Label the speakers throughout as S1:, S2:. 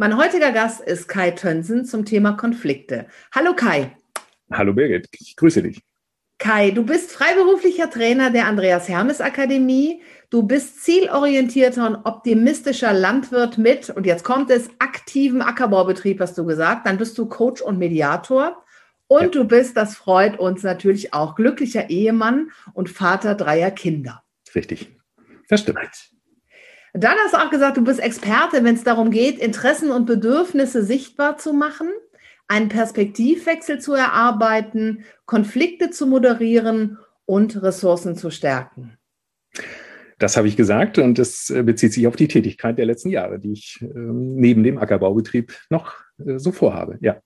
S1: Mein heutiger Gast ist Kai Tönsen zum Thema Konflikte. Hallo Kai.
S2: Hallo Birgit, ich grüße dich.
S1: Kai, du bist freiberuflicher Trainer der Andreas Hermes Akademie. Du bist zielorientierter und optimistischer Landwirt mit, und jetzt kommt es, aktiven Ackerbaubetrieb, hast du gesagt. Dann bist du Coach und Mediator. Und ja. du bist, das freut uns natürlich auch, glücklicher Ehemann und Vater dreier Kinder.
S2: Richtig. Das stimmt.
S1: Dann hast du auch gesagt, du bist Experte, wenn es darum geht, Interessen und Bedürfnisse sichtbar zu machen, einen Perspektivwechsel zu erarbeiten, Konflikte zu moderieren und Ressourcen zu stärken.
S2: Das habe ich gesagt und das äh, bezieht sich auf die Tätigkeit der letzten Jahre, die ich ähm, neben dem Ackerbaubetrieb noch äh, so vorhabe. Ja.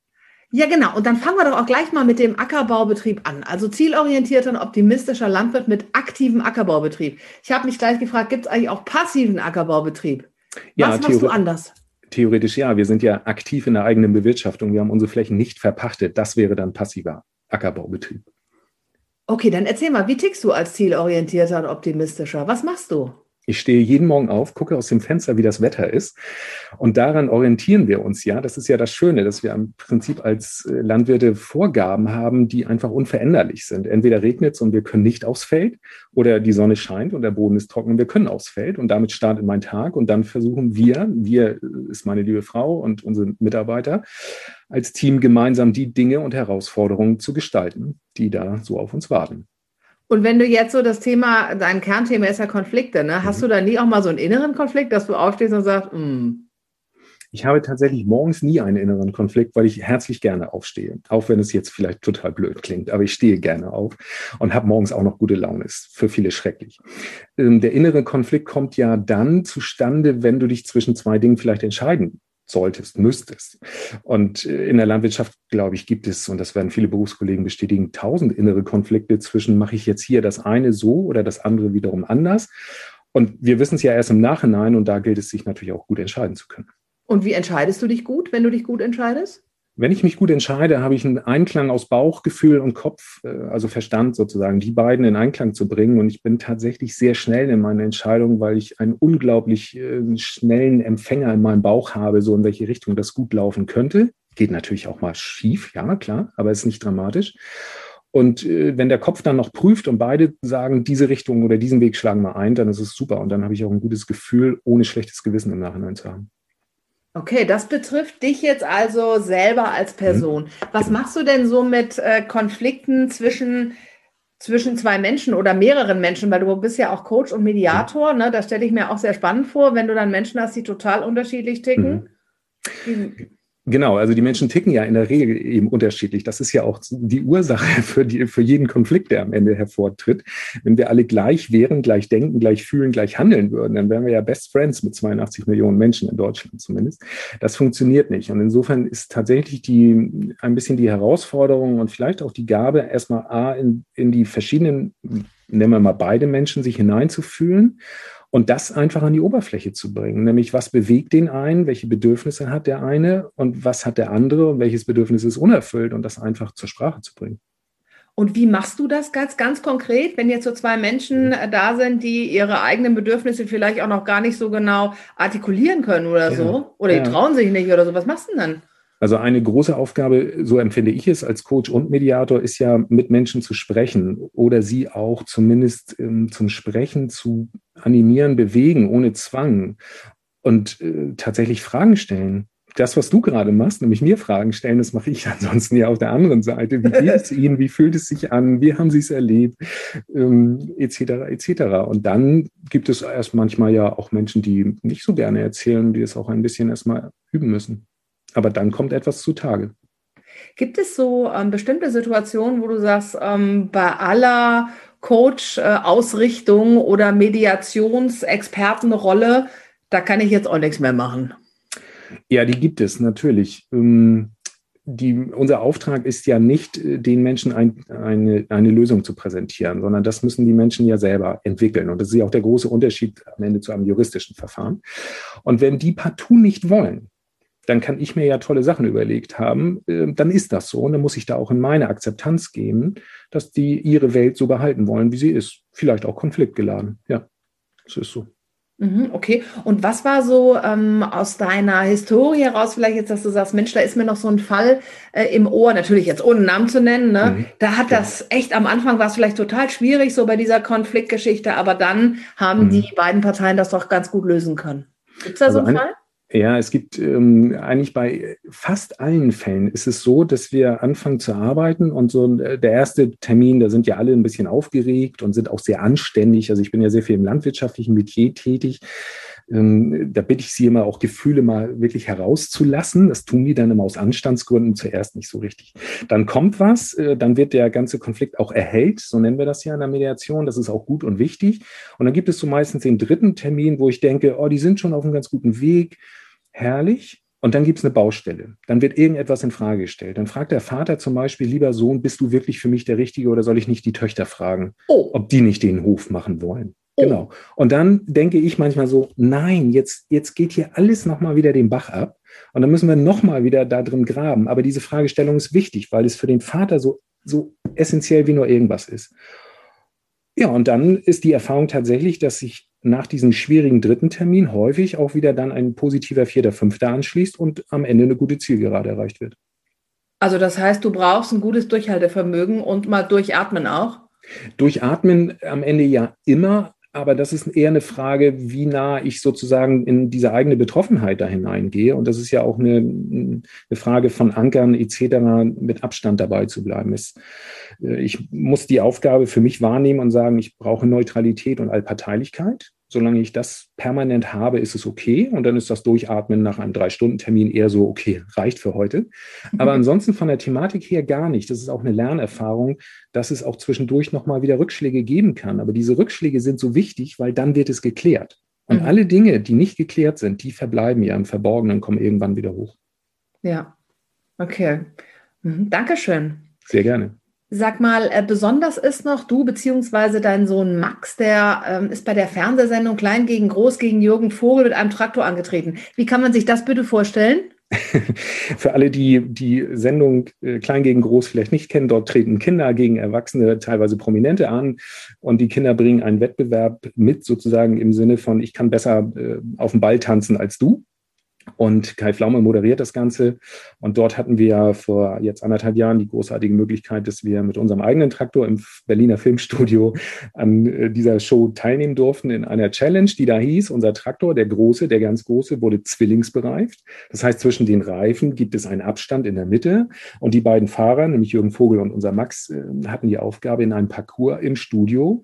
S1: Ja, genau. Und dann fangen wir doch auch gleich mal mit dem Ackerbaubetrieb an. Also zielorientierter und optimistischer Landwirt mit aktivem Ackerbaubetrieb. Ich habe mich gleich gefragt, gibt es eigentlich auch passiven Ackerbaubetrieb?
S2: Ja, Was machst du anders? Theoretisch ja. Wir sind ja aktiv in der eigenen Bewirtschaftung. Wir haben unsere Flächen nicht verpachtet. Das wäre dann passiver Ackerbaubetrieb.
S1: Okay, dann erzähl mal, wie tickst du als zielorientierter und optimistischer? Was machst du?
S2: Ich stehe jeden Morgen auf, gucke aus dem Fenster, wie das Wetter ist. Und daran orientieren wir uns ja. Das ist ja das Schöne, dass wir im Prinzip als äh, Landwirte Vorgaben haben, die einfach unveränderlich sind. Entweder regnet es und wir können nicht aufs Feld oder die Sonne scheint und der Boden ist trocken und wir können aufs Feld. Und damit startet mein Tag. Und dann versuchen wir, wir ist meine liebe Frau und unsere Mitarbeiter, als Team gemeinsam die Dinge und Herausforderungen zu gestalten, die da so auf uns warten.
S1: Und wenn du jetzt so das Thema, dein Kernthema ist ja Konflikte, ne? Hast mhm. du da nie auch mal so einen inneren Konflikt, dass du aufstehst und sagst, mm.
S2: Ich habe tatsächlich morgens nie einen inneren Konflikt, weil ich herzlich gerne aufstehe. Auch wenn es jetzt vielleicht total blöd klingt, aber ich stehe gerne auf und habe morgens auch noch gute Laune. Ist für viele schrecklich. Ähm, der innere Konflikt kommt ja dann zustande, wenn du dich zwischen zwei Dingen vielleicht entscheiden solltest, müsstest. Und äh, in der Landwirtschaft, glaube ich, gibt es, und das werden viele Berufskollegen bestätigen, tausend innere Konflikte zwischen, mache ich jetzt hier das eine so oder das andere wiederum anders. Und wir wissen es ja erst im Nachhinein und da gilt es sich natürlich auch gut entscheiden zu können.
S1: Und wie entscheidest du dich gut, wenn du dich gut entscheidest?
S2: Wenn ich mich gut entscheide, habe ich einen Einklang aus Bauchgefühl und Kopf, äh, also Verstand sozusagen, die beiden in Einklang zu bringen. Und ich bin tatsächlich sehr schnell in meiner Entscheidung, weil ich einen unglaublich äh, schnellen Empfänger in meinem Bauch habe, so in welche Richtung das gut laufen könnte. Geht natürlich auch mal schief, ja, klar, aber ist nicht dramatisch. Und äh, wenn der Kopf dann noch prüft und beide sagen, diese Richtung oder diesen Weg schlagen wir ein, dann ist es super. Und dann habe ich auch ein gutes Gefühl, ohne schlechtes Gewissen im Nachhinein zu haben.
S1: Okay, das betrifft dich jetzt also selber als Person. Mhm. Was machst du denn so mit äh, Konflikten zwischen, zwischen zwei Menschen oder mehreren Menschen? Weil du bist ja auch Coach und Mediator. Ne? Das stelle ich mir auch sehr spannend vor, wenn du dann Menschen hast, die total unterschiedlich ticken.
S2: Mhm. Genau, also die Menschen ticken ja in der Regel eben unterschiedlich. Das ist ja auch die Ursache für, die, für jeden Konflikt, der am Ende hervortritt. Wenn wir alle gleich wären, gleich denken, gleich fühlen, gleich handeln würden, dann wären wir ja Best Friends mit 82 Millionen Menschen in Deutschland zumindest. Das funktioniert nicht. Und insofern ist tatsächlich die, ein bisschen die Herausforderung und vielleicht auch die Gabe, erstmal A, in, in die verschiedenen, nennen wir mal beide Menschen, sich hineinzufühlen und das einfach an die Oberfläche zu bringen, nämlich was bewegt den einen, welche Bedürfnisse hat der eine und was hat der andere und welches Bedürfnis ist unerfüllt und das einfach zur Sprache zu bringen.
S1: Und wie machst du das ganz, ganz konkret, wenn jetzt so zwei Menschen mhm. da sind, die ihre eigenen Bedürfnisse vielleicht auch noch gar nicht so genau artikulieren können oder ja, so? Oder ja. die trauen sich nicht oder so? Was machst du denn dann?
S2: Also eine große Aufgabe, so empfinde ich es als Coach und Mediator, ist ja mit Menschen zu sprechen oder sie auch zumindest ähm, zum Sprechen zu animieren, bewegen, ohne Zwang und äh, tatsächlich Fragen stellen. Das, was du gerade machst, nämlich mir Fragen stellen, das mache ich ansonsten ja auf der anderen Seite. Wie geht es Ihnen? Wie fühlt es sich an? Wie haben Sie es erlebt? Ähm, etc. etc. Und dann gibt es erst manchmal ja auch Menschen, die nicht so gerne erzählen, die es auch ein bisschen erstmal üben müssen. Aber dann kommt etwas zutage.
S1: Gibt es so ähm, bestimmte Situationen, wo du sagst, ähm, bei aller Coach-Ausrichtung äh, oder Mediationsexpertenrolle, da kann ich jetzt auch nichts mehr machen?
S2: Ja, die gibt es natürlich. Ähm, die, unser Auftrag ist ja nicht, äh, den Menschen ein, eine, eine Lösung zu präsentieren, sondern das müssen die Menschen ja selber entwickeln. Und das ist ja auch der große Unterschied am Ende zu einem juristischen Verfahren. Und wenn die partout nicht wollen, dann kann ich mir ja tolle Sachen überlegt haben, äh, dann ist das so. Und dann muss ich da auch in meine Akzeptanz gehen, dass die ihre Welt so behalten wollen, wie sie ist. Vielleicht auch konfliktgeladen. Ja, das ist so.
S1: Mhm, okay, und was war so ähm, aus deiner Historie heraus, vielleicht jetzt, dass du sagst, Mensch, da ist mir noch so ein Fall äh, im Ohr, natürlich jetzt ohne Namen zu nennen, ne? Mhm. da hat das echt am Anfang war es vielleicht total schwierig, so bei dieser Konfliktgeschichte, aber dann haben mhm. die beiden Parteien das doch ganz gut lösen können. Gibt es da also so einen Fall?
S2: Ja, es gibt ähm, eigentlich bei fast allen Fällen ist es so, dass wir anfangen zu arbeiten und so äh, der erste Termin, da sind ja alle ein bisschen aufgeregt und sind auch sehr anständig. Also ich bin ja sehr viel im landwirtschaftlichen Metier tätig. Ähm, da bitte ich Sie immer auch Gefühle mal wirklich herauszulassen. Das tun die dann immer aus Anstandsgründen zuerst nicht so richtig. Dann kommt was, äh, dann wird der ganze Konflikt auch erhellt, so nennen wir das ja in der Mediation. Das ist auch gut und wichtig. Und dann gibt es so meistens den dritten Termin, wo ich denke, oh, die sind schon auf einem ganz guten Weg herrlich. Und dann gibt es eine Baustelle. Dann wird irgendetwas in Frage gestellt. Dann fragt der Vater zum Beispiel, lieber Sohn, bist du wirklich für mich der Richtige oder soll ich nicht die Töchter fragen, oh. ob die nicht den Hof machen wollen? Oh. Genau. Und dann denke ich manchmal so, nein, jetzt, jetzt geht hier alles nochmal wieder den Bach ab. Und dann müssen wir nochmal wieder da drin graben. Aber diese Fragestellung ist wichtig, weil es für den Vater so, so essentiell wie nur irgendwas ist. Ja, und dann ist die Erfahrung tatsächlich, dass sich nach diesem schwierigen dritten Termin häufig auch wieder dann ein positiver vierter, fünfter anschließt und am Ende eine gute Zielgerade erreicht wird.
S1: Also das heißt, du brauchst ein gutes Durchhaltevermögen und mal durchatmen auch?
S2: Durchatmen am Ende ja immer, aber das ist eher eine Frage, wie nah ich sozusagen in diese eigene Betroffenheit da hineingehe. Und das ist ja auch eine, eine Frage von Ankern etc. mit Abstand dabei zu bleiben. Es, äh, ich muss die Aufgabe für mich wahrnehmen und sagen, ich brauche Neutralität und Allparteilichkeit. Solange ich das permanent habe, ist es okay. Und dann ist das Durchatmen nach einem Drei-Stunden-Termin eher so, okay, reicht für heute. Aber ansonsten von der Thematik her gar nicht. Das ist auch eine Lernerfahrung, dass es auch zwischendurch nochmal wieder Rückschläge geben kann. Aber diese Rückschläge sind so wichtig, weil dann wird es geklärt. Und mhm. alle Dinge, die nicht geklärt sind, die verbleiben ja im Verborgenen, kommen irgendwann wieder hoch.
S1: Ja, okay. Mhm. Dankeschön.
S2: Sehr gerne.
S1: Sag mal, äh, besonders ist noch du beziehungsweise dein Sohn Max, der ähm, ist bei der Fernsehsendung Klein gegen Groß gegen Jürgen Vogel mit einem Traktor angetreten. Wie kann man sich das bitte vorstellen?
S2: Für alle, die die Sendung äh, Klein gegen Groß vielleicht nicht kennen, dort treten Kinder gegen Erwachsene, teilweise Prominente an und die Kinder bringen einen Wettbewerb mit, sozusagen im Sinne von, ich kann besser äh, auf dem Ball tanzen als du. Und Kai Flaume moderiert das Ganze. Und dort hatten wir ja vor jetzt anderthalb Jahren die großartige Möglichkeit, dass wir mit unserem eigenen Traktor im Berliner Filmstudio an äh, dieser Show teilnehmen durften in einer Challenge, die da hieß, unser Traktor, der große, der ganz große, wurde zwillingsbereift. Das heißt, zwischen den Reifen gibt es einen Abstand in der Mitte. Und die beiden Fahrer, nämlich Jürgen Vogel und unser Max, äh, hatten die Aufgabe, in einem Parcours im Studio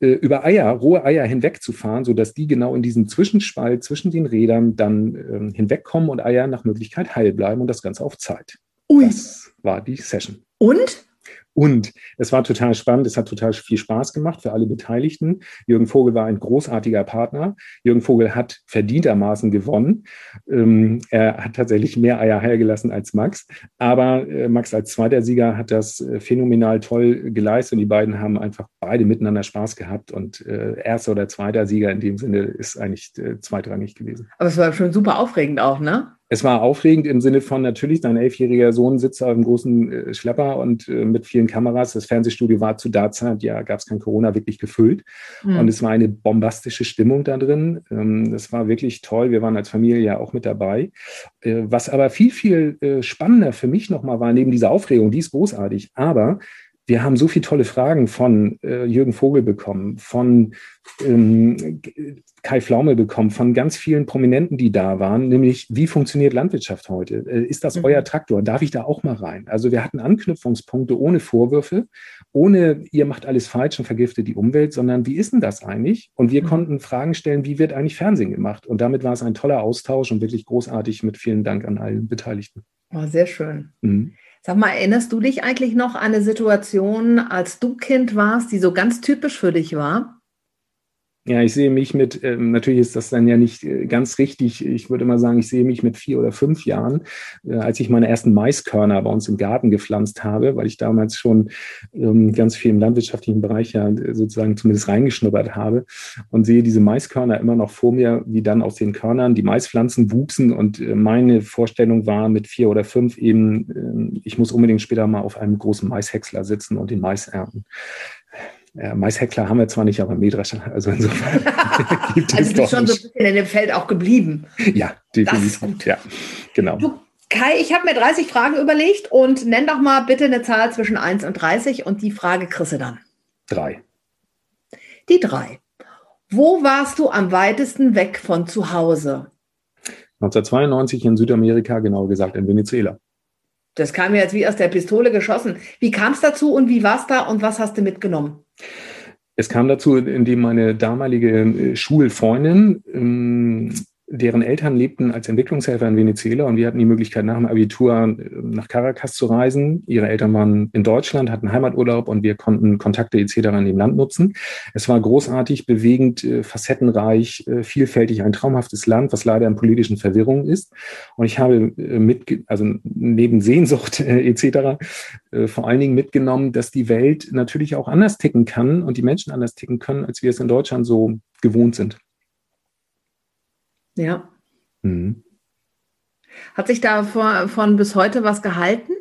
S2: über Eier, rohe Eier hinwegzufahren, sodass die genau in diesem Zwischenspalt zwischen den Rädern dann ähm, hinwegkommen und Eier nach Möglichkeit heil bleiben und das Ganze auf Zeit. Ui. Das war die Session.
S1: Und?
S2: Und es war total spannend, es hat total viel Spaß gemacht für alle Beteiligten. Jürgen Vogel war ein großartiger Partner. Jürgen Vogel hat verdientermaßen gewonnen. Ähm, er hat tatsächlich mehr Eier heilgelassen als Max. Aber äh, Max als zweiter Sieger hat das äh, phänomenal toll geleistet und die beiden haben einfach beide miteinander Spaß gehabt. Und äh, erster oder zweiter Sieger in dem Sinne ist eigentlich äh, zweitrangig gewesen.
S1: Aber es war schon super aufregend auch, ne?
S2: Es war aufregend im Sinne von natürlich, dein elfjähriger Sohn sitzt auf einem großen äh, Schlepper und äh, mit vielen Kameras. Das Fernsehstudio war zu der Zeit, ja, gab es kein Corona, wirklich gefüllt. Mhm. Und es war eine bombastische Stimmung da drin. Ähm, das war wirklich toll. Wir waren als Familie ja auch mit dabei. Äh, was aber viel, viel spannender für mich nochmal war, neben dieser Aufregung, die ist großartig, aber wir haben so viele tolle Fragen von äh, Jürgen Vogel bekommen, von ähm, Kai Flaume bekommen, von ganz vielen Prominenten, die da waren, nämlich wie funktioniert Landwirtschaft heute? Äh, ist das mhm. euer Traktor? Darf ich da auch mal rein? Also wir hatten Anknüpfungspunkte ohne Vorwürfe, ohne ihr macht alles falsch und vergiftet die Umwelt, sondern wie ist denn das eigentlich? Und wir mhm. konnten Fragen stellen, wie wird eigentlich Fernsehen gemacht? Und damit war es ein toller Austausch und wirklich großartig mit vielen Dank an allen Beteiligten.
S1: Oh, sehr schön. Mhm. Sag mal, erinnerst du dich eigentlich noch an eine Situation, als du Kind warst, die so ganz typisch für dich war?
S2: Ja, ich sehe mich mit, ähm, natürlich ist das dann ja nicht äh, ganz richtig. Ich würde mal sagen, ich sehe mich mit vier oder fünf Jahren, äh, als ich meine ersten Maiskörner bei uns im Garten gepflanzt habe, weil ich damals schon ähm, ganz viel im landwirtschaftlichen Bereich ja sozusagen zumindest reingeschnuppert habe und sehe diese Maiskörner immer noch vor mir, wie dann aus den Körnern die Maispflanzen wuchsen. Und äh, meine Vorstellung war mit vier oder fünf eben, äh, ich muss unbedingt später mal auf einem großen Maishäcksler sitzen und den Mais ernten. Ja, Maisheckler haben wir zwar nicht, aber Mähdrescher. Also insofern
S1: gibt also es doch schon nicht. so ein bisschen in dem Feld auch geblieben.
S2: Ja, definitiv. Ja, genau.
S1: Du, Kai, ich habe mir 30 Fragen überlegt und nenn doch mal bitte eine Zahl zwischen 1 und 30 und die Frage kriegst du dann.
S2: Drei.
S1: Die drei. Wo warst du am weitesten weg von zu Hause?
S2: 1992 in Südamerika, genauer gesagt in Venezuela.
S1: Das kam mir jetzt wie aus der Pistole geschossen. Wie kam es dazu und wie war es da und was hast du mitgenommen?
S2: Es kam dazu, indem meine damalige äh, Schulfreundin ähm, deren Eltern lebten als Entwicklungshelfer in Venezuela und wir hatten die Möglichkeit, nach dem Abitur äh, nach Caracas zu reisen. Ihre Eltern waren in Deutschland, hatten Heimaturlaub und wir konnten Kontakte etc. in dem Land nutzen. Es war großartig, bewegend, äh, facettenreich, äh, vielfältig, ein traumhaftes Land, was leider in politischen Verwirrungen ist. Und ich habe mit, also neben Sehnsucht etc. vor allen Dingen mitgenommen, dass die Welt natürlich auch anders ticken kann und die Menschen anders ticken können, als wir es in Deutschland so gewohnt sind.
S1: Ja. Mhm. Hat sich da von bis heute was gehalten?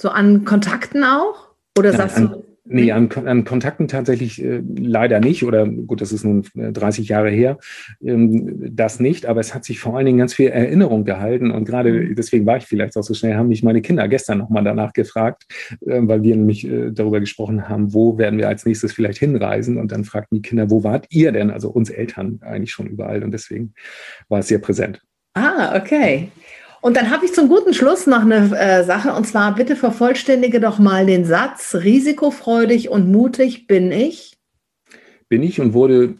S1: So an Kontakten auch? Oder sagst
S2: an, du? Nee, an, an Kontakten tatsächlich äh, leider nicht. Oder gut, das ist nun 30 äh, Jahre her, ähm, das nicht. Aber es hat sich vor allen Dingen ganz viel Erinnerung gehalten. Und gerade mhm. deswegen war ich vielleicht auch so schnell, haben mich meine Kinder gestern nochmal danach gefragt, äh, weil wir nämlich äh, darüber gesprochen haben, wo werden wir als nächstes vielleicht hinreisen. Und dann fragten die Kinder, wo wart ihr denn? Also uns Eltern eigentlich schon überall. Und deswegen war es sehr präsent.
S1: Ah, okay. Und dann habe ich zum guten Schluss noch eine äh, Sache, und zwar bitte vervollständige doch mal den Satz, risikofreudig und mutig bin ich.
S2: Bin ich und wurde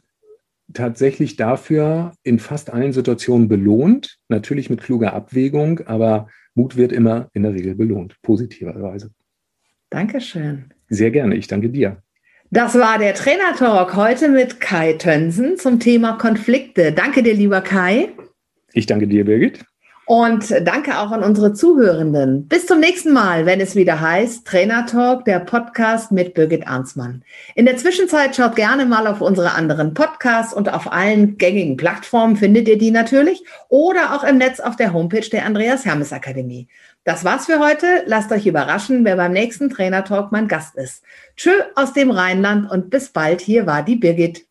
S2: tatsächlich dafür in fast allen Situationen belohnt, natürlich mit kluger Abwägung, aber Mut wird immer in der Regel belohnt, positiverweise.
S1: Dankeschön.
S2: Sehr gerne, ich danke dir.
S1: Das war der Trainer-Talk heute mit Kai Tönsen zum Thema Konflikte. Danke dir, lieber Kai.
S2: Ich danke dir, Birgit.
S1: Und danke auch an unsere Zuhörenden. Bis zum nächsten Mal, wenn es wieder heißt Trainer Talk, der Podcast mit Birgit Arnsmann. In der Zwischenzeit schaut gerne mal auf unsere anderen Podcasts und auf allen gängigen Plattformen findet ihr die natürlich oder auch im Netz auf der Homepage der Andreas Hermes Akademie. Das war's für heute. Lasst euch überraschen, wer beim nächsten Trainer Talk mein Gast ist. Tschö aus dem Rheinland und bis bald. Hier war die Birgit.